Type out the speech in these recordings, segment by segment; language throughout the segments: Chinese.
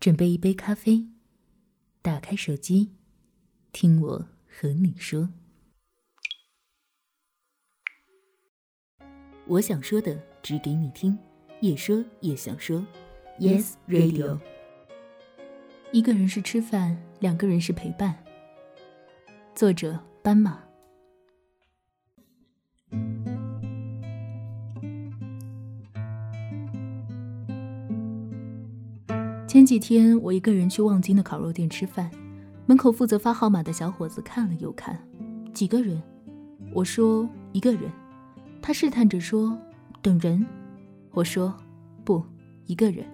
准备一杯咖啡，打开手机，听我和你说。我想说的，只给你听，也说也想说。Yes Radio。一个人是吃饭，两个人是陪伴。作者：斑马。前几天我一个人去望京的烤肉店吃饭，门口负责发号码的小伙子看了又看，几个人？我说一个人。他试探着说等人。我说不，一个人。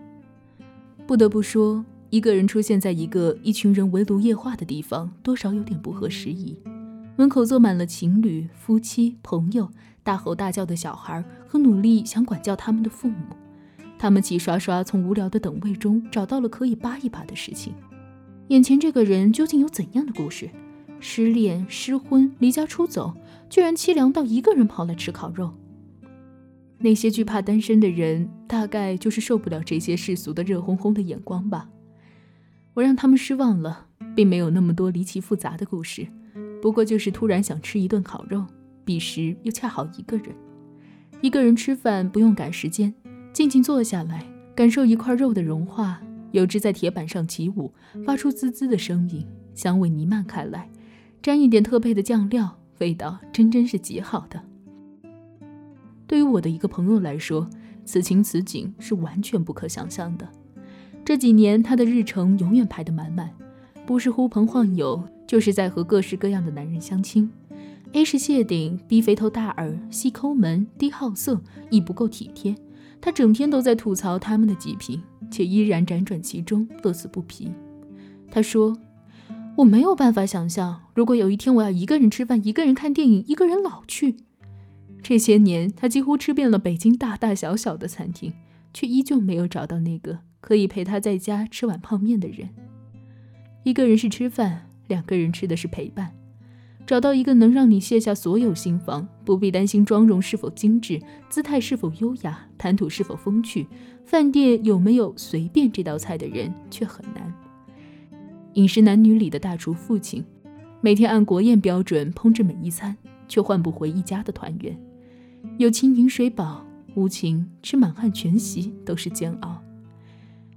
不得不说，一个人出现在一个一群人围炉夜话的地方，多少有点不合时宜。门口坐满了情侣、夫妻、朋友，大吼大叫的小孩和努力想管教他们的父母。他们齐刷刷从无聊的等位中找到了可以扒一扒的事情。眼前这个人究竟有怎样的故事？失恋、失婚、离家出走，居然凄凉到一个人跑来吃烤肉。那些惧怕单身的人，大概就是受不了这些世俗的热烘烘的眼光吧。我让他们失望了，并没有那么多离奇复杂的故事，不过就是突然想吃一顿烤肉，彼时又恰好一个人。一个人吃饭不用赶时间。静静坐下来，感受一块肉的融化，有只在铁板上起舞，发出滋滋的声音，香味弥漫开来，沾一点特配的酱料，味道真真是极好的。对于我的一个朋友来说，此情此景是完全不可想象的。这几年他的日程永远排得满满，不是呼朋唤友，就是在和各式各样的男人相亲。A 是谢顶，B 肥头大耳，C 抠门，D 好色，E 不够体贴。他整天都在吐槽他们的极品，却依然辗转其中，乐此不疲。他说：“我没有办法想象，如果有一天我要一个人吃饭、一个人看电影、一个人老去。”这些年，他几乎吃遍了北京大大小小的餐厅，却依旧没有找到那个可以陪他在家吃碗泡面的人。一个人是吃饭，两个人吃的是陪伴。找到一个能让你卸下所有心防，不必担心妆容是否精致，姿态是否优雅，谈吐是否风趣，饭店有没有随便这道菜的人却很难。饮食男女里的大厨父亲，每天按国宴标准烹制每一餐，却换不回一家的团圆。有情饮水饱，无情吃满汉全席都是煎熬。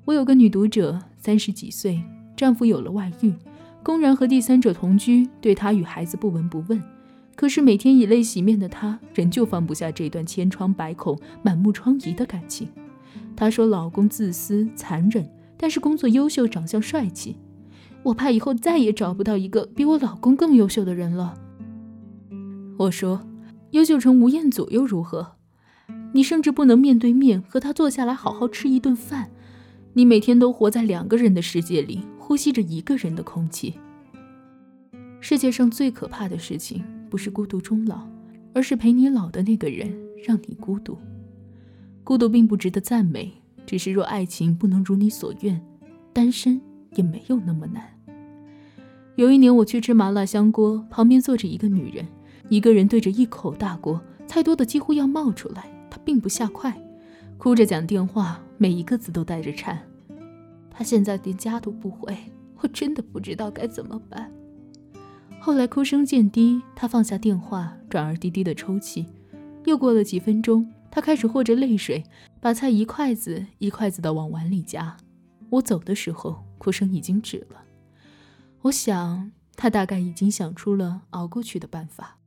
我有个女读者，三十几岁，丈夫有了外遇。公然和第三者同居，对他与孩子不闻不问。可是每天以泪洗面的她，仍旧放不下这段千疮百孔、满目疮痍的感情。她说：“老公自私残忍，但是工作优秀，长相帅气。我怕以后再也找不到一个比我老公更优秀的人了。”我说：“优秀成吴彦祖又如何？你甚至不能面对面和他坐下来好好吃一顿饭。你每天都活在两个人的世界里。”呼吸着一个人的空气。世界上最可怕的事情，不是孤独终老，而是陪你老的那个人让你孤独。孤独并不值得赞美，只是若爱情不能如你所愿，单身也没有那么难。有一年我去吃麻辣香锅，旁边坐着一个女人，一个人对着一口大锅，菜多的几乎要冒出来，她并不下筷，哭着讲电话，每一个字都带着颤。他现在连家都不回，我真的不知道该怎么办。后来哭声渐低，他放下电话，转而低低的抽泣。又过了几分钟，他开始和着泪水，把菜一筷子一筷子的往碗里夹。我走的时候，哭声已经止了。我想，他大概已经想出了熬过去的办法。